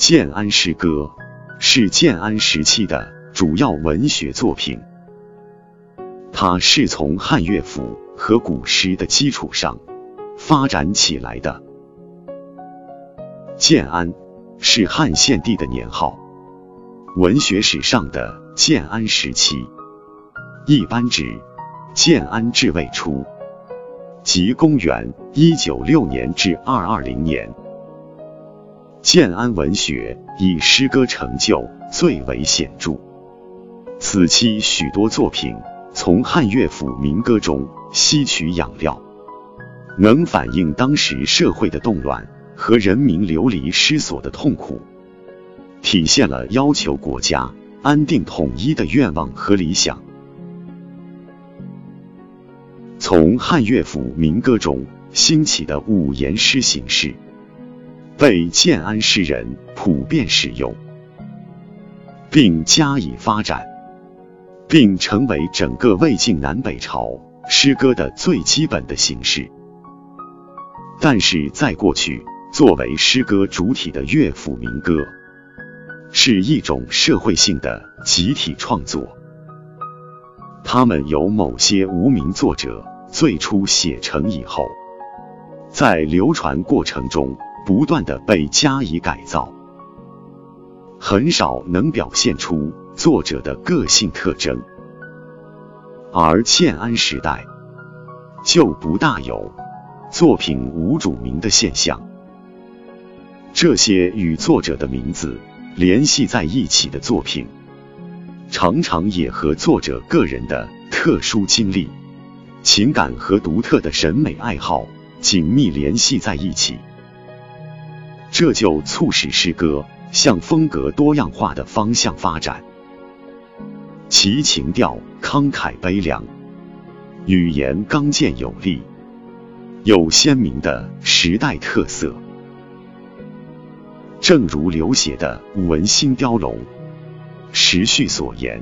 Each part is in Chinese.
建安诗歌是建安时期的主要文学作品，它是从汉乐府和古诗的基础上发展起来的。建安是汉献帝的年号，文学史上的建安时期一般指建安至魏初，即公元一九六年至二二零年。建安文学以诗歌成就最为显著，此期许多作品从汉乐府民歌中吸取养料，能反映当时社会的动乱和人民流离失所的痛苦，体现了要求国家安定统一的愿望和理想。从汉乐府民歌中兴起的五言诗形式。被建安诗人普遍使用，并加以发展，并成为整个魏晋南北朝诗歌的最基本的形式。但是在过去，作为诗歌主体的乐府民歌，是一种社会性的集体创作，他们由某些无名作者最初写成以后，在流传过程中。不断的被加以改造，很少能表现出作者的个性特征，而建安时代就不大有作品无主名的现象。这些与作者的名字联系在一起的作品，常常也和作者个人的特殊经历、情感和独特的审美爱好紧密联系在一起。这就促使诗歌向风格多样化的方向发展，其情调慷慨悲凉，语言刚健有力，有鲜明的时代特色。正如刘勰的《文心雕龙》时序所言：“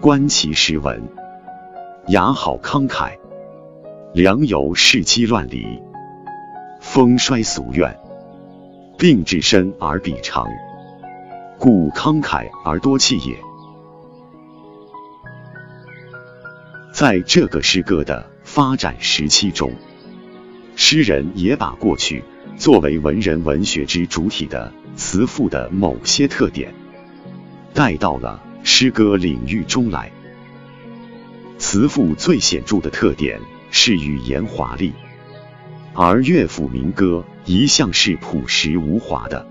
观其诗文，雅好慷慨，良由世机乱离，风衰俗怨。”并至深而彼长，故慷慨而多气也。在这个诗歌的发展时期中，诗人也把过去作为文人文学之主体的词赋的某些特点带到了诗歌领域中来。词赋最显著的特点是语言华丽。而乐府民歌一向是朴实无华的。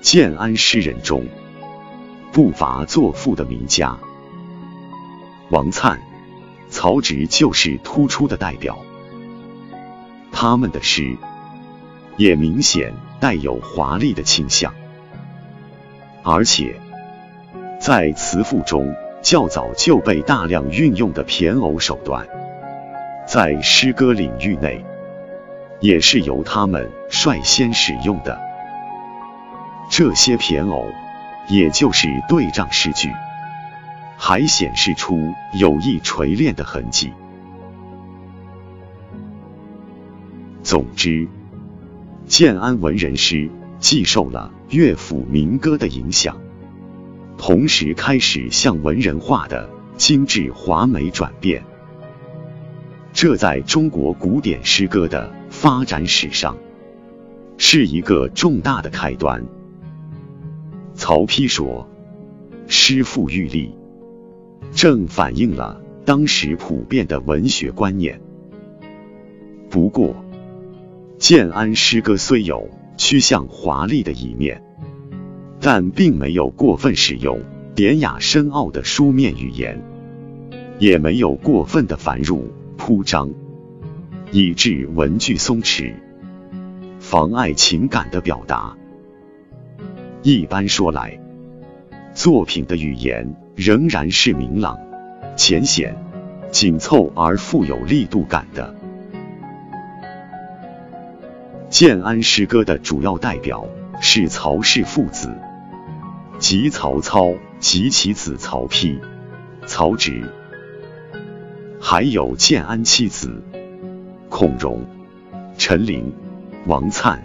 建安诗人中不乏作赋的名家，王粲、曹植就是突出的代表。他们的诗也明显带有华丽的倾向，而且在词赋中较早就被大量运用的骈偶手段，在诗歌领域内。也是由他们率先使用的。这些骈偶，也就是对仗诗句，还显示出有意锤炼的痕迹。总之，建安文人诗既受了乐府民歌的影响，同时开始向文人化的精致华美转变。这在中国古典诗歌的。发展史上是一个重大的开端。曹丕说：“诗赋欲立”，正反映了当时普遍的文学观念。不过，建安诗歌虽有趋向华丽的一面，但并没有过分使用典雅深奥的书面语言，也没有过分的繁缛铺张。以致文句松弛，妨碍情感的表达。一般说来，作品的语言仍然是明朗、浅显、紧凑而富有力度感的。建安诗歌的主要代表是曹氏父子，即曹操及其子曹丕、曹植，还有建安七子。孔融、陈琳、王粲、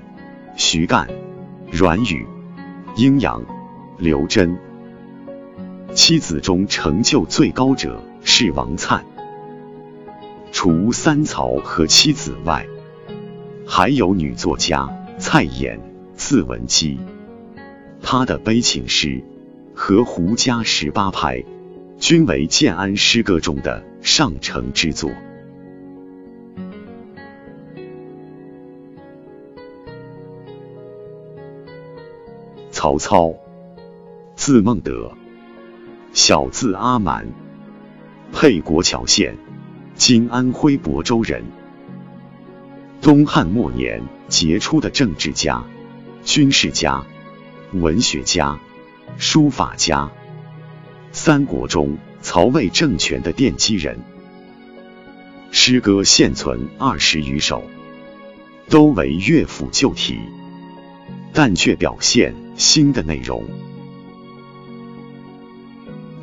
徐干、阮宇、阴阳、刘桢。妻子中成就最高者是王粲。除三曹和妻子外，还有女作家蔡琰，字文姬。她的悲情诗和胡家十八拍，均为建安诗歌中的上乘之作。曹操，字孟德，小字阿瞒，沛国谯县（今安徽亳州）人。东汉末年杰出的政治家、军事家、文学家、书法家，三国中曹魏政权的奠基人。诗歌现存二十余首，都为乐府旧题。但却表现新的内容，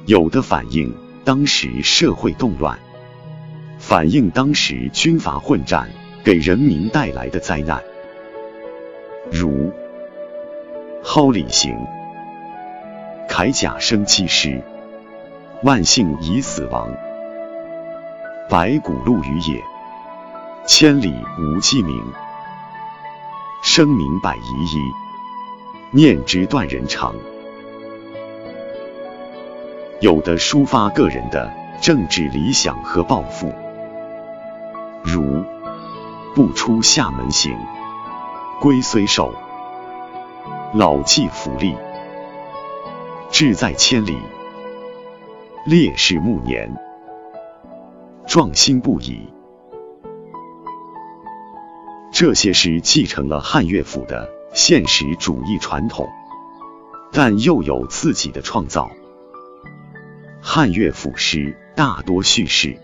有的反映当时社会动乱，反映当时军阀混战给人民带来的灾难，如《蒿里行》：“铠甲生机师，万姓已死亡。白骨露于野，千里无鸡鸣。”声名百遗遗，念之断人肠。有的抒发个人的政治理想和抱负，如“不出厦门行，龟虽寿，老骥伏枥，志在千里，烈士暮年，壮心不已。”这些诗继承了汉乐府的现实主义传统，但又有自己的创造。汉乐府诗大多叙事，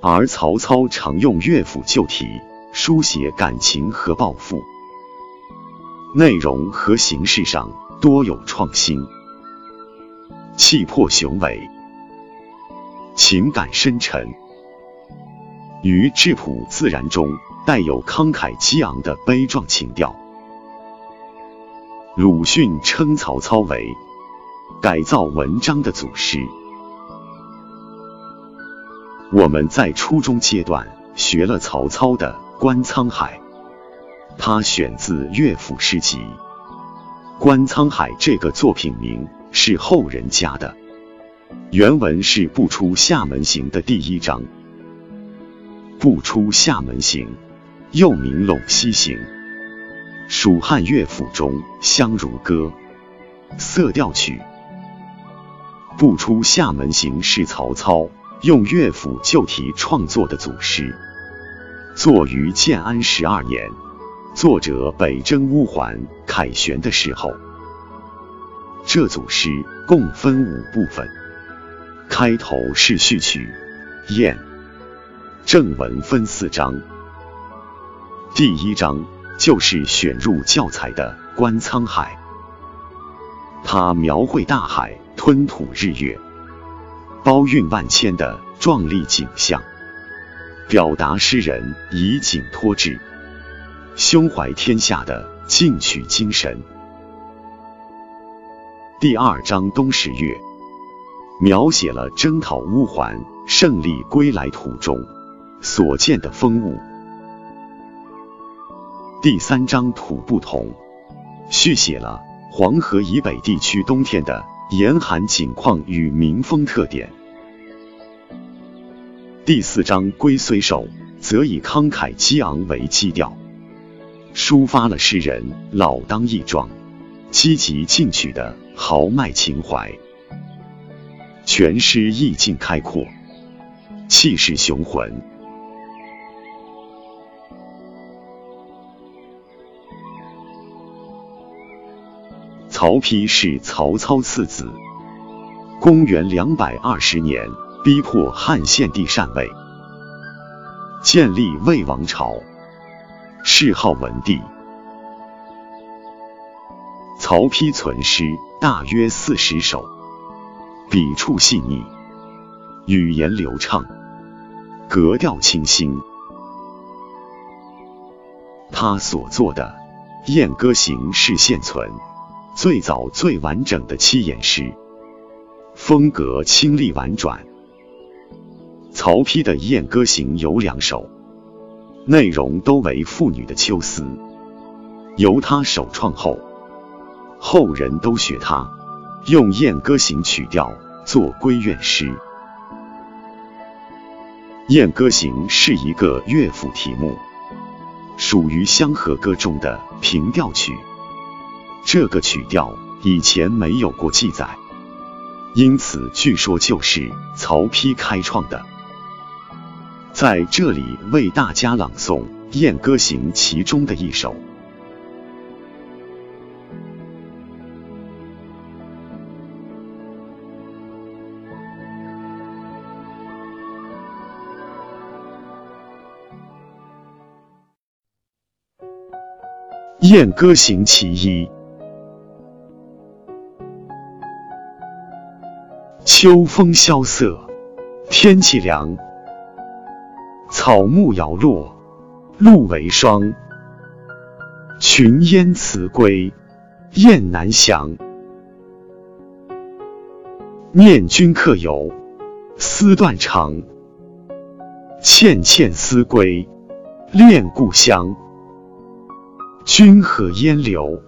而曹操常用乐府旧题书写感情和抱负，内容和形式上多有创新，气魄雄伟，情感深沉，于质朴自然中。带有慷慨激昂的悲壮情调。鲁迅称曹操为改造文章的祖师。我们在初中阶段学了曹操的《观沧海》，他选自乐府诗集。《观沧海》这个作品名是后人加的，原文是“不出厦门行”的第一章，“不出厦门行”。又名《陇西行》，蜀汉乐府中《相如歌》色调曲。不出厦门行是曹操。用乐府旧题创作的组诗，作于建安十二年，作者北征乌桓。凯旋的时候。这组诗共分五部分，开头是序曲，燕，正文分四章。第一章就是选入教材的《观沧海》，它描绘大海吞吐日月、包蕴万千的壮丽景象，表达诗人以景托志、胸怀天下的进取精神。第二章冬十月，描写了征讨乌桓胜利归来途中所见的风物。第三章土不同，续写了黄河以北地区冬天的严寒景况与民风特点。第四章龟虽寿，则以慷慨激昂为基调，抒发了诗人老当益壮、积极进取的豪迈情怀。全诗意境开阔，气势雄浑。曹丕是曹操次子，公元两百二十年，逼迫汉献帝禅位，建立魏王朝，谥号文帝。曹丕存诗大约四十首，笔触细腻，语言流畅，格调清新。他所作的燕歌行》是现存。最早最完整的七言诗，风格清丽婉转。曹丕的《燕歌行》有两首，内容都为妇女的秋思，由他首创后，后人都学他，用《燕歌行》曲调作闺怨诗。《燕歌行》是一个乐府题目，属于相和歌中的平调曲。这个曲调以前没有过记载，因此据说就是曹丕开创的。在这里为大家朗诵《燕歌行》其中的一首。《燕歌行》其一：秋风萧瑟，天气凉。草木摇落，露为霜。群烟辞归，雁南翔。念君客游，思断肠。潋滟思归，恋故乡。君何烟流，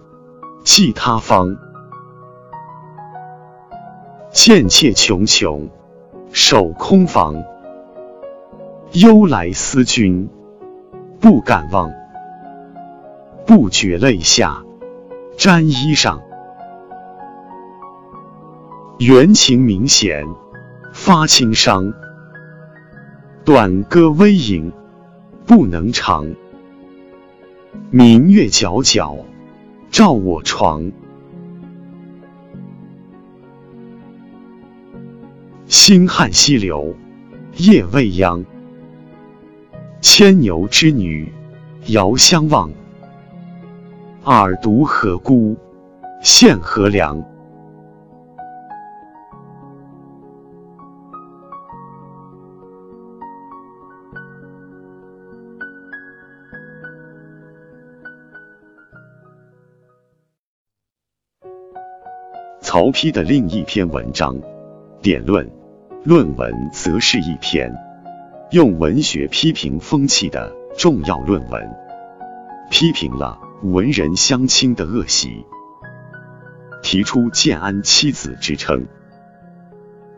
寄他方。贱妾茕茕，守空房。忧来思君，不敢忘。不觉泪下沾衣裳。缘情明显发轻伤。短歌微吟不能长。明月皎皎照我床。星汉西流夜未央。牵牛织女遥相望，尔独何孤献何良？曹丕的另一篇文章《典论》，论文则是一篇。用文学批评风气的重要论文，批评了文人相亲的恶习，提出建安七子之称，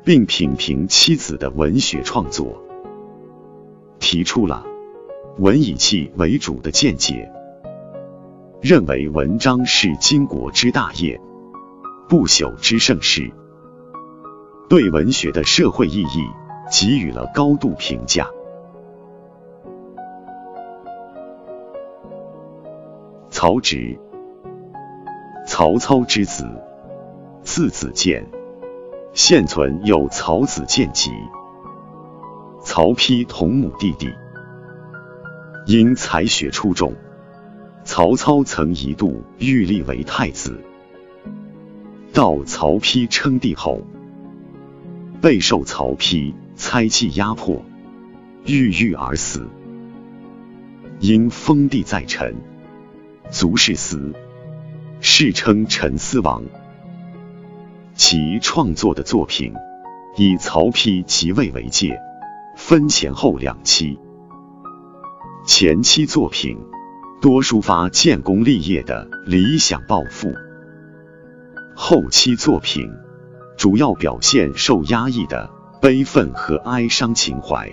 并品评妻子的文学创作，提出了文以气为主的见解，认为文章是经国之大业，不朽之盛世，对文学的社会意义。给予了高度评价。曹植，曹操之子，字子建，现存有《曹子建集》。曹丕同母弟弟，因才学出众，曹操曾一度欲立为太子。到曹丕称帝后，备受曹丕。猜忌压迫，郁郁而死。因封地在陈，卒世司，世称陈思王。其创作的作品以曹丕即位为界，分前后两期。前期作品多抒发建功立业的理想抱负，后期作品主要表现受压抑的。悲愤和哀伤情怀。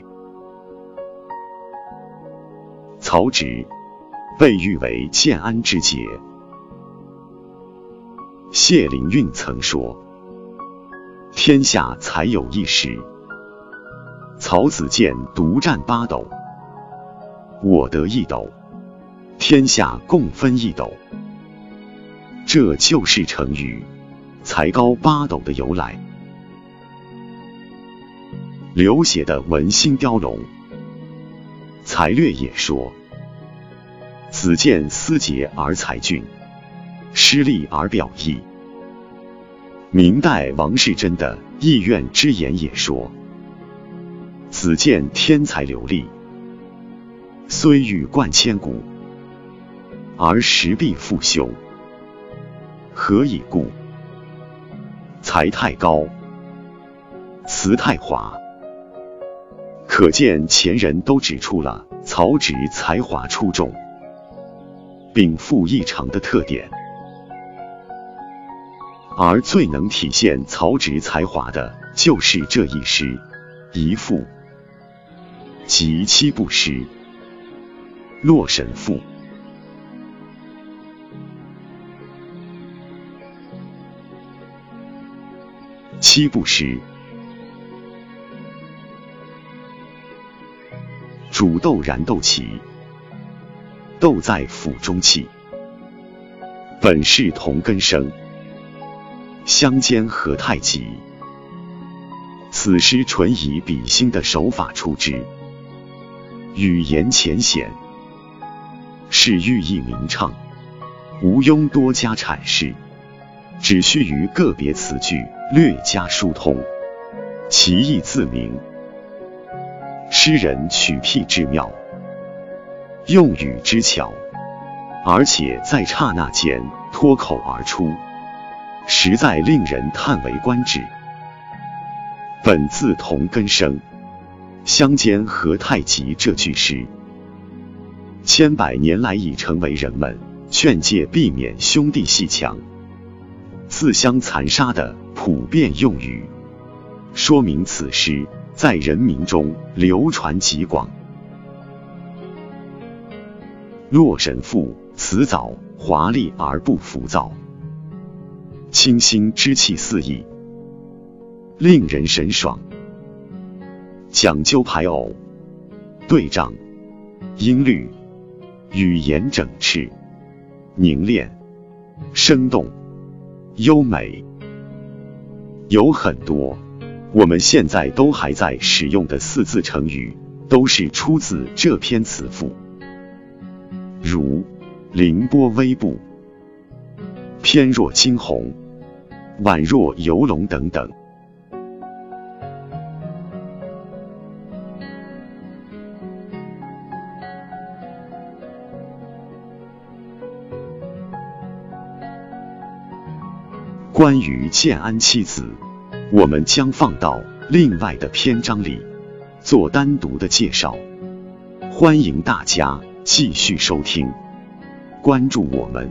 曹植被誉为建安之杰。谢灵运曾说：“天下才有一时，曹子建独占八斗，我得一斗，天下共分一斗。”这就是成语“才高八斗”的由来。刘勰的《文心雕龙》，才略也说：“子建思洁而才俊，诗丽而表意。”明代王士祯的《意愿之言》也说：“子建天才流利，虽欲冠千古，而时必父兄。何以故？才太高，辞太华。可见前人都指出了曹植才华出众，并富异常的特点。而最能体现曹植才华的，就是这一诗《一赋》及七步诗《洛神赋》。七步诗：煮豆燃豆萁，豆在釜中泣。本是同根生，相煎何太急。此诗纯以比兴的手法出之，语言浅显，是寓意明畅，无庸多加阐释，只需于个别词句。略加疏通，其意自明。诗人取辟之妙，用语之巧，而且在刹那间脱口而出，实在令人叹为观止。本自同根生，相煎何太急。这句诗，千百年来已成为人们劝诫避免兄弟戏强、自相残杀的。普遍用语，说明此诗在人民中流传极广。《洛神赋》辞藻华丽而不浮躁，清新之气四溢，令人神爽。讲究排偶、对仗、音律，语言整饬、凝练、生动、优美。有很多我们现在都还在使用的四字成语，都是出自这篇词赋，如凌波微步、翩若惊鸿、宛若游龙等等。关于建安七子，我们将放到另外的篇章里做单独的介绍。欢迎大家继续收听，关注我们。